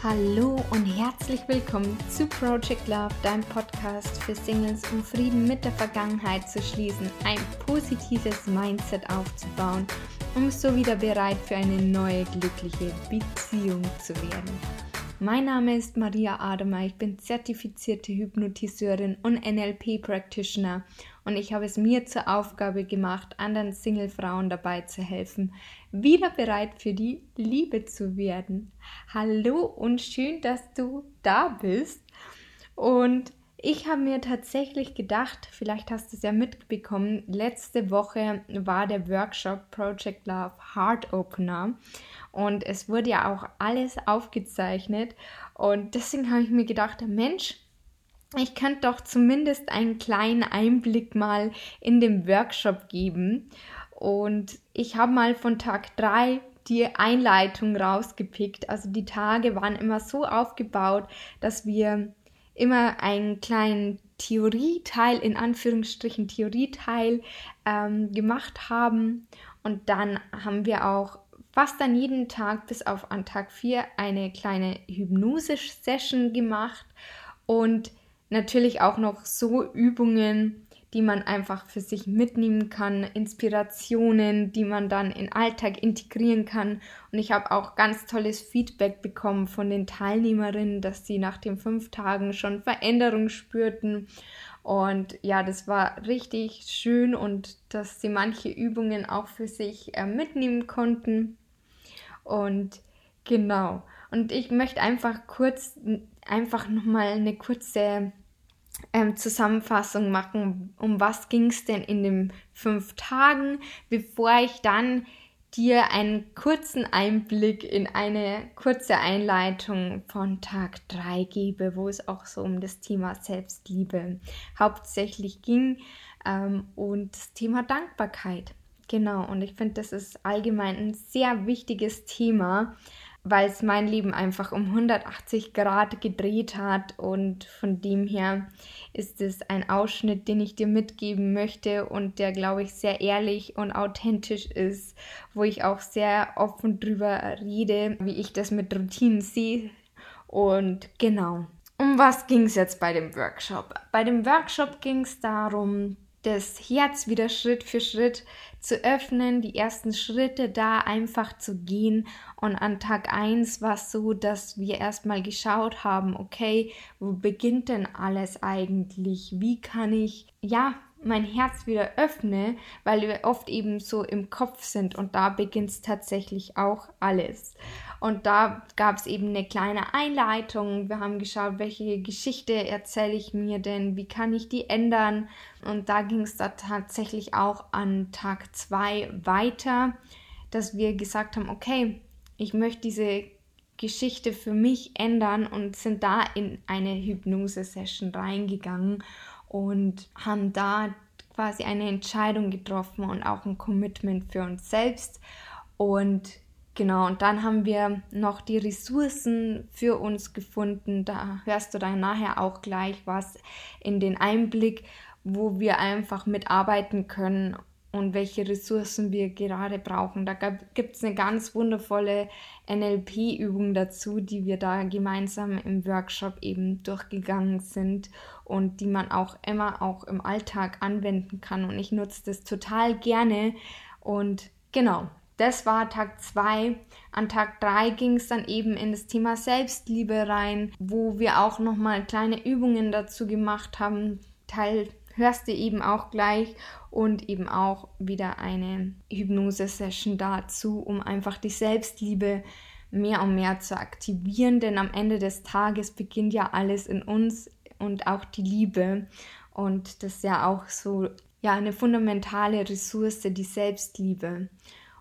Hallo und herzlich willkommen zu Project Love, deinem Podcast für Singles, um Frieden mit der Vergangenheit zu schließen, ein positives Mindset aufzubauen, um so wieder bereit für eine neue glückliche Beziehung zu werden. Mein Name ist Maria Ademer, ich bin zertifizierte Hypnotiseurin und NLP-Practitioner und ich habe es mir zur Aufgabe gemacht, anderen Single-Frauen dabei zu helfen, wieder bereit für die Liebe zu werden. Hallo und schön, dass du da bist. Und ich habe mir tatsächlich gedacht, vielleicht hast du es ja mitbekommen, letzte Woche war der Workshop Project Love Heart Opener und es wurde ja auch alles aufgezeichnet und deswegen habe ich mir gedacht, Mensch, ich könnte doch zumindest einen kleinen Einblick mal in den Workshop geben und ich habe mal von Tag 3 die Einleitung rausgepickt. Also die Tage waren immer so aufgebaut, dass wir immer einen kleinen Theorieteil, in Anführungsstrichen Theorieteil ähm, gemacht haben. Und dann haben wir auch fast an jeden Tag bis auf an Tag 4 eine kleine Hypnose-Session gemacht und natürlich auch noch so Übungen, die man einfach für sich mitnehmen kann, Inspirationen, die man dann in Alltag integrieren kann. Und ich habe auch ganz tolles Feedback bekommen von den Teilnehmerinnen, dass sie nach den fünf Tagen schon Veränderungen spürten. Und ja, das war richtig schön und dass sie manche Übungen auch für sich äh, mitnehmen konnten. Und genau. Und ich möchte einfach kurz, einfach nochmal eine kurze ähm, Zusammenfassung machen, um was ging es denn in den fünf Tagen, bevor ich dann dir einen kurzen Einblick in eine kurze Einleitung von Tag 3 gebe, wo es auch so um das Thema Selbstliebe hauptsächlich ging ähm, und das Thema Dankbarkeit. Genau, und ich finde, das ist allgemein ein sehr wichtiges Thema, weil es mein Leben einfach um 180 Grad gedreht hat und von dem her ist es ein Ausschnitt, den ich dir mitgeben möchte und der, glaube ich, sehr ehrlich und authentisch ist, wo ich auch sehr offen drüber rede, wie ich das mit Routinen sehe und genau. Um was ging es jetzt bei dem Workshop? Bei dem Workshop ging es darum, das Herz wieder Schritt für Schritt zu öffnen, die ersten Schritte da einfach zu gehen. Und an Tag 1 war es so, dass wir erstmal geschaut haben, okay, wo beginnt denn alles eigentlich? Wie kann ich, ja, mein Herz wieder öffne, weil wir oft eben so im Kopf sind und da beginnt es tatsächlich auch alles. Und da gab es eben eine kleine Einleitung. Wir haben geschaut, welche Geschichte erzähle ich mir denn, wie kann ich die ändern. Und da ging es da tatsächlich auch an Tag 2 weiter, dass wir gesagt haben, okay, ich möchte diese Geschichte für mich ändern und sind da in eine Hypnose-Session reingegangen und haben da quasi eine Entscheidung getroffen und auch ein Commitment für uns selbst. Und genau, und dann haben wir noch die Ressourcen für uns gefunden. Da hörst du dann nachher auch gleich was in den Einblick, wo wir einfach mitarbeiten können und welche Ressourcen wir gerade brauchen. Da gibt es eine ganz wundervolle NLP-Übung dazu, die wir da gemeinsam im Workshop eben durchgegangen sind und die man auch immer auch im Alltag anwenden kann. Und ich nutze das total gerne. Und genau, das war Tag 2. An Tag 3 ging es dann eben in das Thema Selbstliebe rein, wo wir auch nochmal kleine Übungen dazu gemacht haben. Teil hörst du eben auch gleich und eben auch wieder eine Hypnose-Session dazu, um einfach die Selbstliebe mehr und mehr zu aktivieren, denn am Ende des Tages beginnt ja alles in uns und auch die Liebe und das ist ja auch so ja eine fundamentale Ressource, die Selbstliebe.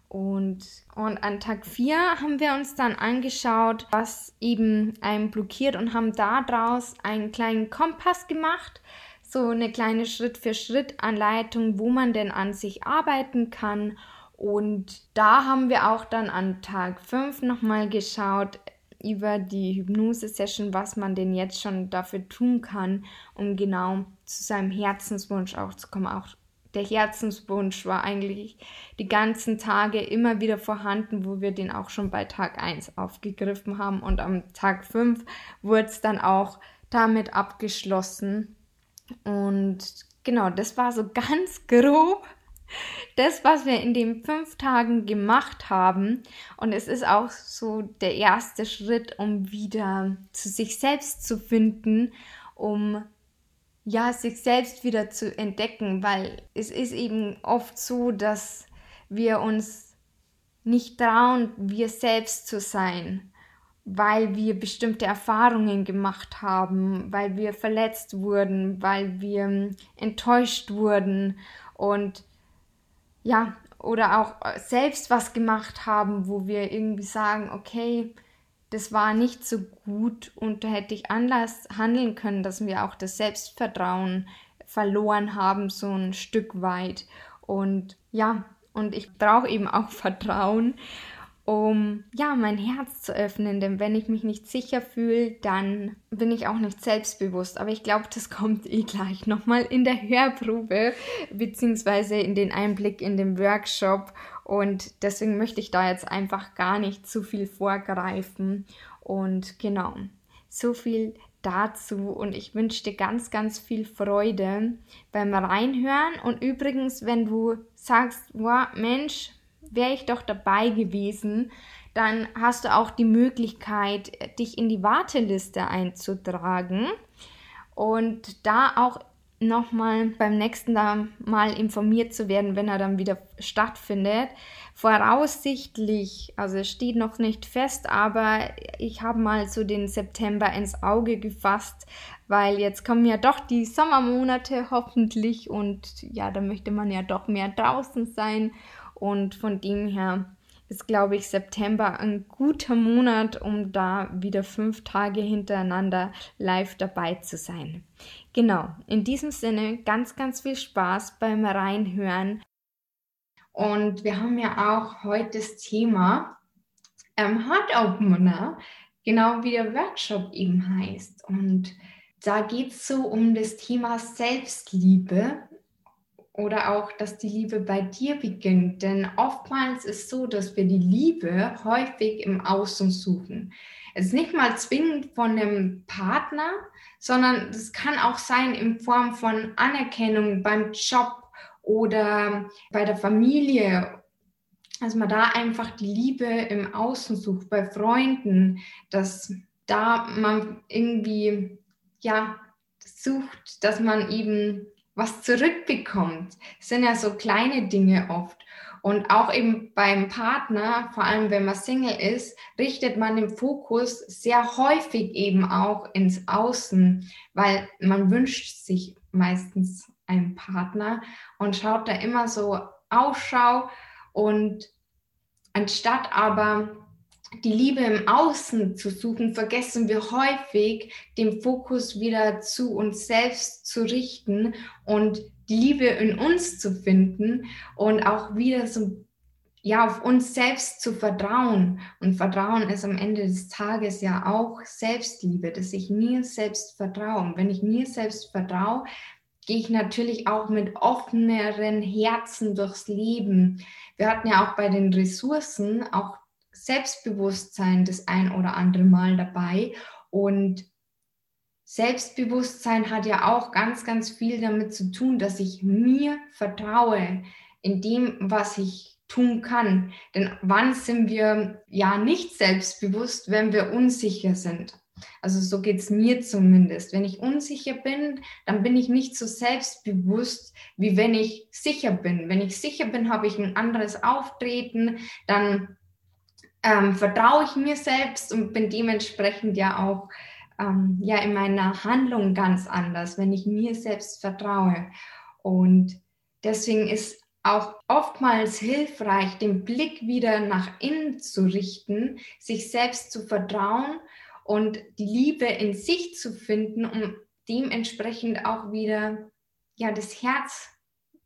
Und, und an Tag 4 haben wir uns dann angeschaut, was eben einen blockiert und haben daraus einen kleinen Kompass gemacht, so eine kleine Schritt-für-Schritt-Anleitung, wo man denn an sich arbeiten kann. Und da haben wir auch dann an Tag 5 nochmal geschaut über die Hypnose-Session, was man denn jetzt schon dafür tun kann, um genau zu seinem Herzenswunsch auch zu kommen, auch der Herzenswunsch war eigentlich die ganzen Tage immer wieder vorhanden, wo wir den auch schon bei Tag 1 aufgegriffen haben. Und am Tag 5 wurde es dann auch damit abgeschlossen. Und genau, das war so ganz grob das, was wir in den fünf Tagen gemacht haben. Und es ist auch so der erste Schritt, um wieder zu sich selbst zu finden, um ja, sich selbst wieder zu entdecken, weil es ist eben oft so, dass wir uns nicht trauen, wir selbst zu sein, weil wir bestimmte Erfahrungen gemacht haben, weil wir verletzt wurden, weil wir enttäuscht wurden und ja, oder auch selbst was gemacht haben, wo wir irgendwie sagen, okay, das war nicht so gut und da hätte ich anders handeln können, dass wir auch das Selbstvertrauen verloren haben, so ein Stück weit. Und ja, und ich brauche eben auch Vertrauen um ja mein Herz zu öffnen. Denn wenn ich mich nicht sicher fühle, dann bin ich auch nicht selbstbewusst. Aber ich glaube, das kommt eh gleich nochmal in der Hörprobe beziehungsweise in den Einblick in den Workshop. Und deswegen möchte ich da jetzt einfach gar nicht zu viel vorgreifen. Und genau, so viel dazu und ich wünsche dir ganz, ganz viel Freude beim Reinhören. Und übrigens, wenn du sagst, wow, Mensch, wäre ich doch dabei gewesen, dann hast du auch die Möglichkeit, dich in die Warteliste einzutragen und da auch nochmal beim nächsten Mal informiert zu werden, wenn er dann wieder stattfindet. Voraussichtlich, also es steht noch nicht fest, aber ich habe mal so den September ins Auge gefasst, weil jetzt kommen ja doch die Sommermonate hoffentlich und ja, da möchte man ja doch mehr draußen sein und von dem her ist, glaube ich, September ein guter Monat, um da wieder fünf Tage hintereinander live dabei zu sein. Genau, in diesem Sinne ganz, ganz viel Spaß beim Reinhören. Und wir haben ja auch heute das Thema ähm, Heart Opener, genau wie der Workshop eben heißt. Und da geht es so um das Thema Selbstliebe oder auch, dass die Liebe bei dir beginnt. Denn oftmals ist so, dass wir die Liebe häufig im Außen suchen. Es ist nicht mal zwingend von einem Partner, sondern es kann auch sein in Form von Anerkennung beim Job oder bei der Familie. Dass man da einfach die Liebe im Außen sucht, bei Freunden, dass da man irgendwie, ja, sucht, dass man eben was zurückbekommt. Sind ja so kleine Dinge oft. Und auch eben beim Partner, vor allem wenn man Single ist, richtet man den Fokus sehr häufig eben auch ins Außen, weil man wünscht sich meistens einen Partner und schaut da immer so Ausschau und anstatt aber die Liebe im Außen zu suchen, vergessen wir häufig, den Fokus wieder zu uns selbst zu richten und die Liebe in uns zu finden und auch wieder so ja auf uns selbst zu vertrauen und Vertrauen ist am Ende des Tages ja auch Selbstliebe, dass ich mir selbst vertraue. Und wenn ich mir selbst vertraue, gehe ich natürlich auch mit offeneren Herzen durchs Leben. Wir hatten ja auch bei den Ressourcen auch Selbstbewusstsein das ein oder andere Mal dabei. Und Selbstbewusstsein hat ja auch ganz, ganz viel damit zu tun, dass ich mir vertraue in dem, was ich tun kann. Denn wann sind wir ja nicht selbstbewusst, wenn wir unsicher sind? Also so geht es mir zumindest. Wenn ich unsicher bin, dann bin ich nicht so selbstbewusst, wie wenn ich sicher bin. Wenn ich sicher bin, habe ich ein anderes Auftreten, dann ähm, vertraue ich mir selbst und bin dementsprechend ja auch ähm, ja in meiner Handlung ganz anders, wenn ich mir selbst vertraue. Und deswegen ist auch oftmals hilfreich, den Blick wieder nach innen zu richten, sich selbst zu vertrauen und die Liebe in sich zu finden, um dementsprechend auch wieder ja das Herz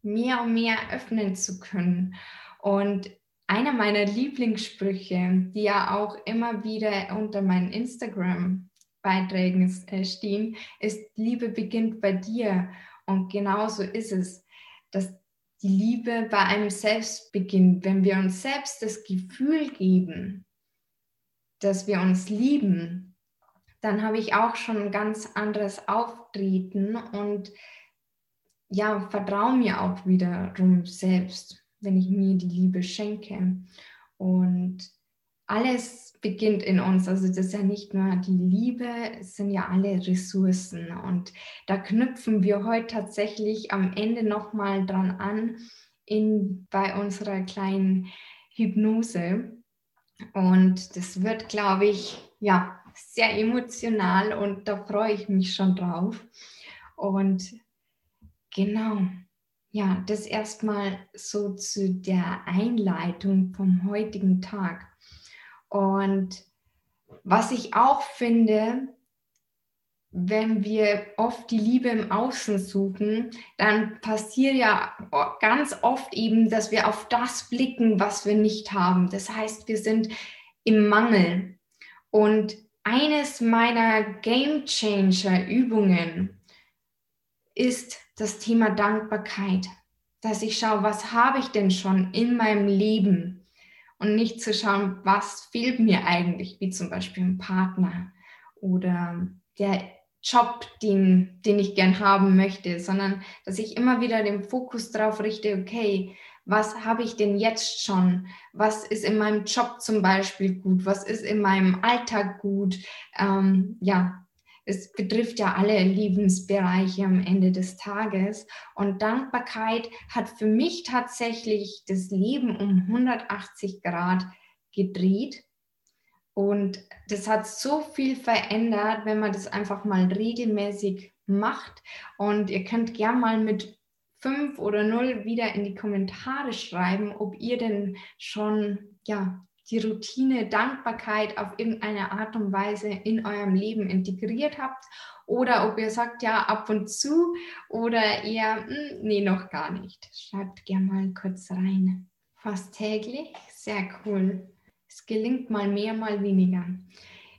mehr und mehr öffnen zu können. Und einer meiner Lieblingssprüche, die ja auch immer wieder unter meinen Instagram-Beiträgen äh, stehen, ist, Liebe beginnt bei dir. Und genauso ist es, dass die Liebe bei einem selbst beginnt, wenn wir uns selbst das Gefühl geben, dass wir uns lieben, dann habe ich auch schon ein ganz anderes Auftreten und ja, vertraue mir auch wiederum selbst, wenn ich mir die Liebe schenke. Und alles beginnt in uns. Also das ist ja nicht nur die Liebe, es sind ja alle Ressourcen. Und da knüpfen wir heute tatsächlich am Ende nochmal dran an in, bei unserer kleinen Hypnose. Und das wird, glaube ich, ja, sehr emotional und da freue ich mich schon drauf. Und genau, ja, das erstmal so zu der Einleitung vom heutigen Tag. Und was ich auch finde, wenn wir oft die Liebe im Außen suchen, dann passiert ja ganz oft eben, dass wir auf das blicken, was wir nicht haben. Das heißt, wir sind im Mangel. Und eines meiner Game Changer Übungen ist das Thema Dankbarkeit, dass ich schaue, was habe ich denn schon in meinem Leben? und nicht zu schauen, was fehlt mir eigentlich, wie zum Beispiel ein Partner oder der Job, den, den ich gern haben möchte, sondern dass ich immer wieder den Fokus darauf richte, okay, was habe ich denn jetzt schon? Was ist in meinem Job zum Beispiel gut? Was ist in meinem Alltag gut? Ähm, ja, es betrifft ja alle Lebensbereiche am Ende des Tages. Und Dankbarkeit hat für mich tatsächlich das Leben um 180 Grad gedreht. Und das hat so viel verändert, wenn man das einfach mal regelmäßig macht. Und ihr könnt gern mal mit fünf oder null wieder in die Kommentare schreiben, ob ihr denn schon ja die Routine Dankbarkeit auf irgendeine Art und Weise in eurem Leben integriert habt oder ob ihr sagt, ja, ab und zu oder eher, hm, nee, noch gar nicht. Schreibt gerne mal kurz rein. Fast täglich, sehr cool. Es gelingt mal mehr, mal weniger.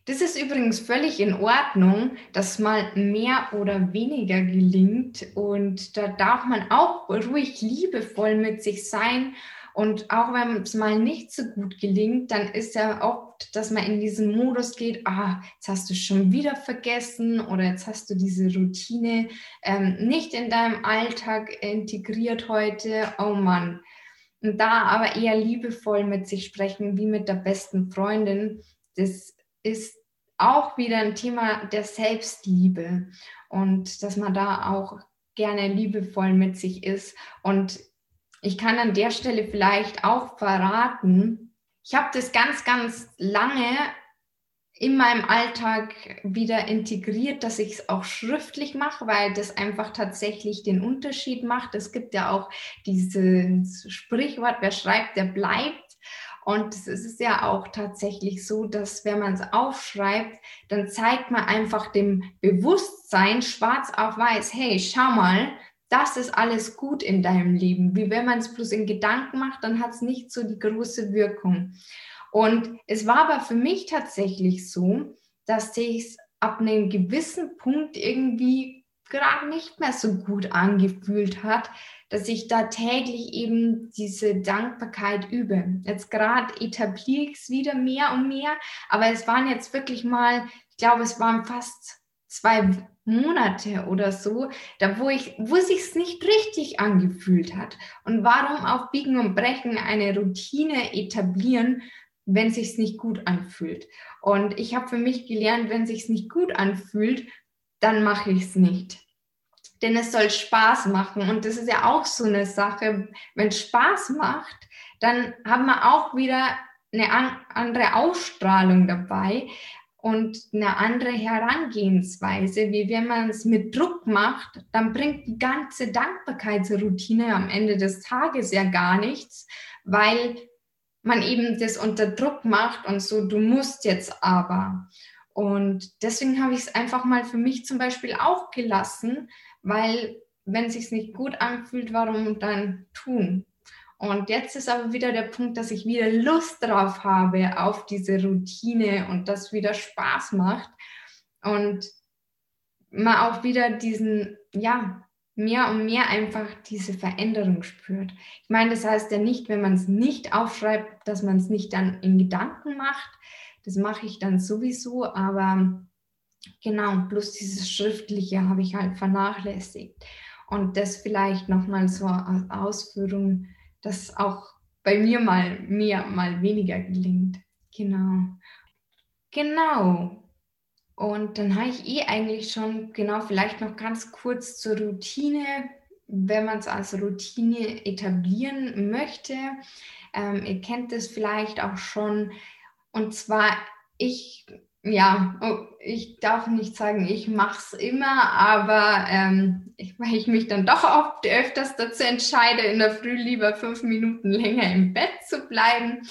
Das ist übrigens völlig in Ordnung, dass mal mehr oder weniger gelingt und da darf man auch ruhig liebevoll mit sich sein und auch wenn es mal nicht so gut gelingt, dann ist ja oft, dass man in diesen Modus geht, ah, jetzt hast du schon wieder vergessen oder jetzt hast du diese Routine ähm, nicht in deinem Alltag integriert heute. Oh Mann. Und da aber eher liebevoll mit sich sprechen, wie mit der besten Freundin, das ist auch wieder ein Thema der Selbstliebe und dass man da auch gerne liebevoll mit sich ist und ich kann an der Stelle vielleicht auch verraten, ich habe das ganz, ganz lange in meinem Alltag wieder integriert, dass ich es auch schriftlich mache, weil das einfach tatsächlich den Unterschied macht. Es gibt ja auch dieses Sprichwort, wer schreibt, der bleibt. Und es ist ja auch tatsächlich so, dass wenn man es aufschreibt, dann zeigt man einfach dem Bewusstsein schwarz auf weiß, hey, schau mal, das ist alles gut in deinem Leben. Wie wenn man es bloß in Gedanken macht, dann hat es nicht so die große Wirkung. Und es war aber für mich tatsächlich so, dass sich es ab einem gewissen Punkt irgendwie gerade nicht mehr so gut angefühlt hat, dass ich da täglich eben diese Dankbarkeit übe. Jetzt gerade etabliere ich es wieder mehr und mehr, aber es waren jetzt wirklich mal, ich glaube, es waren fast zwei Monate oder so, da wo ich, wo sich's nicht richtig angefühlt hat. Und warum auf Biegen und Brechen eine Routine etablieren, wenn sich's nicht gut anfühlt? Und ich habe für mich gelernt, wenn sich's nicht gut anfühlt, dann mache ich's nicht. Denn es soll Spaß machen. Und das ist ja auch so eine Sache. Wenn Spaß macht, dann haben wir auch wieder eine andere Ausstrahlung dabei, und eine andere Herangehensweise, wie wenn man es mit Druck macht, dann bringt die ganze Dankbarkeitsroutine am Ende des Tages ja gar nichts, weil man eben das unter Druck macht und so, du musst jetzt aber. Und deswegen habe ich es einfach mal für mich zum Beispiel auch gelassen, weil wenn es sich nicht gut anfühlt, warum dann tun? Und jetzt ist aber wieder der Punkt, dass ich wieder Lust drauf habe auf diese Routine und das wieder Spaß macht und man auch wieder diesen, ja, mehr und mehr einfach diese Veränderung spürt. Ich meine, das heißt ja nicht, wenn man es nicht aufschreibt, dass man es nicht dann in Gedanken macht. Das mache ich dann sowieso, aber genau, bloß dieses Schriftliche habe ich halt vernachlässigt. Und das vielleicht nochmal so als Ausführung, dass auch bei mir mal mehr, mal weniger gelingt. Genau. Genau. Und dann habe ich eh eigentlich schon, genau, vielleicht noch ganz kurz zur Routine, wenn man es als Routine etablieren möchte. Ähm, ihr kennt es vielleicht auch schon. Und zwar, ich ja, oh, ich darf nicht sagen, ich mache es immer, aber ähm, weil ich mich dann doch oft öfters dazu entscheide, in der Früh lieber fünf Minuten länger im Bett zu bleiben.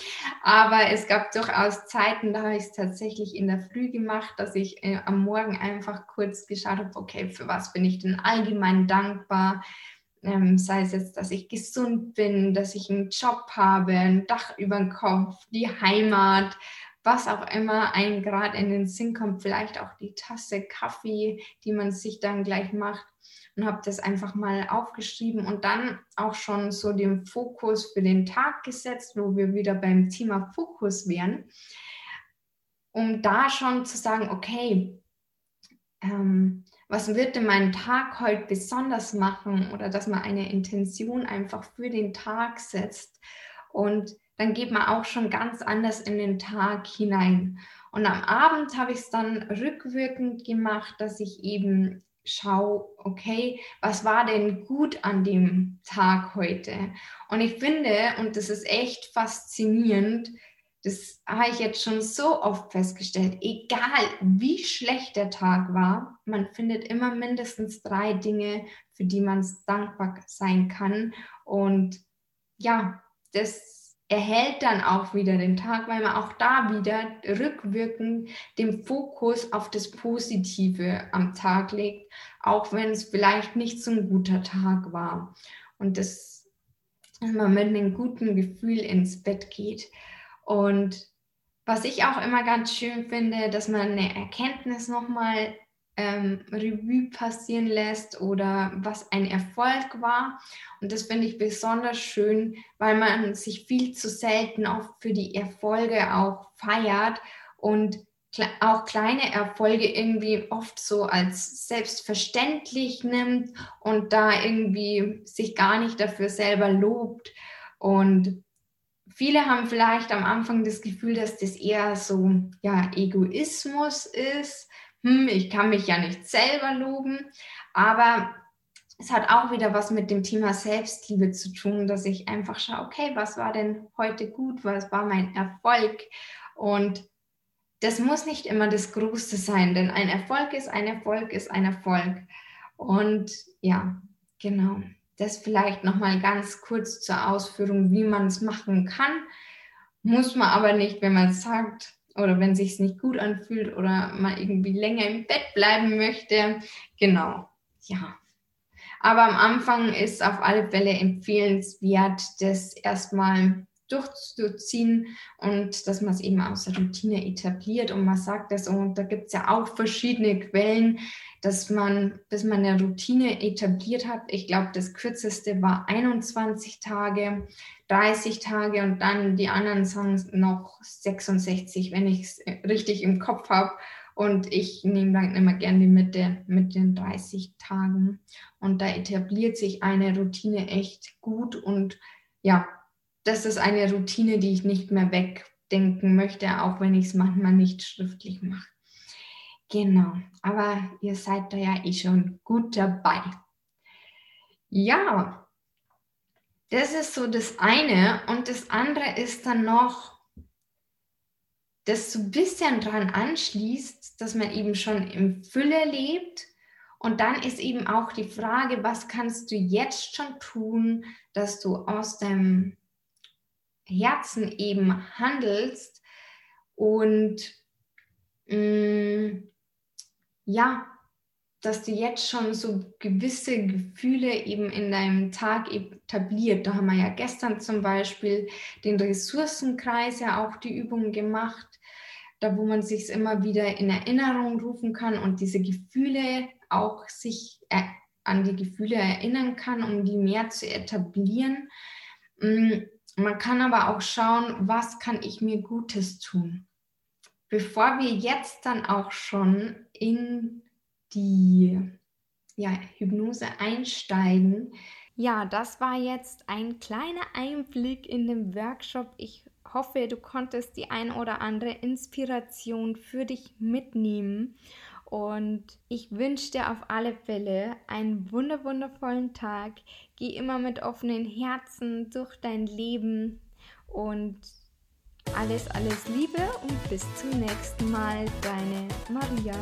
Aber es gab durchaus Zeiten, da habe ich es tatsächlich in der Früh gemacht, dass ich äh, am Morgen einfach kurz geschaut habe, okay, für was bin ich denn allgemein dankbar? Ähm, sei es jetzt, dass ich gesund bin, dass ich einen Job habe, ein Dach über dem Kopf, die Heimat was auch immer einem gerade in den Sinn kommt, vielleicht auch die Tasse Kaffee, die man sich dann gleich macht und habe das einfach mal aufgeschrieben und dann auch schon so den Fokus für den Tag gesetzt, wo wir wieder beim Thema Fokus wären, um da schon zu sagen, okay, ähm, was wird denn mein Tag heute besonders machen oder dass man eine Intention einfach für den Tag setzt und dann geht man auch schon ganz anders in den Tag hinein. Und am Abend habe ich es dann rückwirkend gemacht, dass ich eben schaue, okay, was war denn gut an dem Tag heute? Und ich finde, und das ist echt faszinierend, das habe ich jetzt schon so oft festgestellt, egal wie schlecht der Tag war, man findet immer mindestens drei Dinge, für die man dankbar sein kann. Und ja, das erhält dann auch wieder den Tag, weil man auch da wieder rückwirkend den Fokus auf das Positive am Tag legt, auch wenn es vielleicht nicht so ein guter Tag war. Und das, dass man mit einem guten Gefühl ins Bett geht. Und was ich auch immer ganz schön finde, dass man eine Erkenntnis nochmal ähm, Revue passieren lässt oder was ein Erfolg war. Und das finde ich besonders schön, weil man sich viel zu selten oft für die Erfolge auch feiert und auch kleine Erfolge irgendwie oft so als selbstverständlich nimmt und da irgendwie sich gar nicht dafür selber lobt. Und viele haben vielleicht am Anfang das Gefühl, dass das eher so ja, Egoismus ist hm, ich kann mich ja nicht selber loben, aber es hat auch wieder was mit dem Thema Selbstliebe zu tun, dass ich einfach schaue, okay, was war denn heute gut, was war mein Erfolg und das muss nicht immer das Größte sein, denn ein Erfolg ist ein Erfolg ist ein Erfolg. Und ja, genau. Das vielleicht nochmal ganz kurz zur Ausführung, wie man es machen kann. Muss man aber nicht, wenn man sagt, oder wenn sich nicht gut anfühlt oder man irgendwie länger im Bett bleiben möchte. Genau, ja. Aber am Anfang ist auf alle Fälle empfehlenswert, das erstmal durchzuziehen und dass man es eben aus der Routine etabliert. Und man sagt das, und da gibt es ja auch verschiedene Quellen, dass man, bis man eine Routine etabliert hat, ich glaube, das kürzeste war 21 Tage, 30 Tage und dann die anderen sagen noch 66, wenn ich es richtig im Kopf habe. Und ich nehme dann immer gerne die Mitte mit den 30 Tagen. Und da etabliert sich eine Routine echt gut. Und ja, das ist eine Routine, die ich nicht mehr wegdenken möchte, auch wenn ich es manchmal nicht schriftlich mache. Genau, aber ihr seid da ja eh schon gut dabei. Ja, das ist so das eine. Und das andere ist dann noch, das so ein bisschen dran anschließt, dass man eben schon im Fülle lebt. Und dann ist eben auch die Frage, was kannst du jetzt schon tun, dass du aus deinem Herzen eben handelst und mh, mm, ja, dass du jetzt schon so gewisse Gefühle eben in deinem Tag etabliert. Da haben wir ja gestern zum Beispiel den Ressourcenkreis ja auch die Übung gemacht, da wo man sich immer wieder in Erinnerung rufen kann und diese Gefühle auch sich an die Gefühle erinnern kann, um die mehr zu etablieren. Mm, man kann aber auch schauen, was kann ich mir Gutes tun. Bevor wir jetzt dann auch schon in die ja, Hypnose einsteigen. Ja, das war jetzt ein kleiner Einblick in den Workshop. Ich hoffe, du konntest die ein oder andere Inspiration für dich mitnehmen. Und ich wünsche dir auf alle Fälle einen wunderwundervollen Tag. Geh immer mit offenen Herzen durch dein Leben und alles, alles Liebe und bis zum nächsten Mal, deine Maria.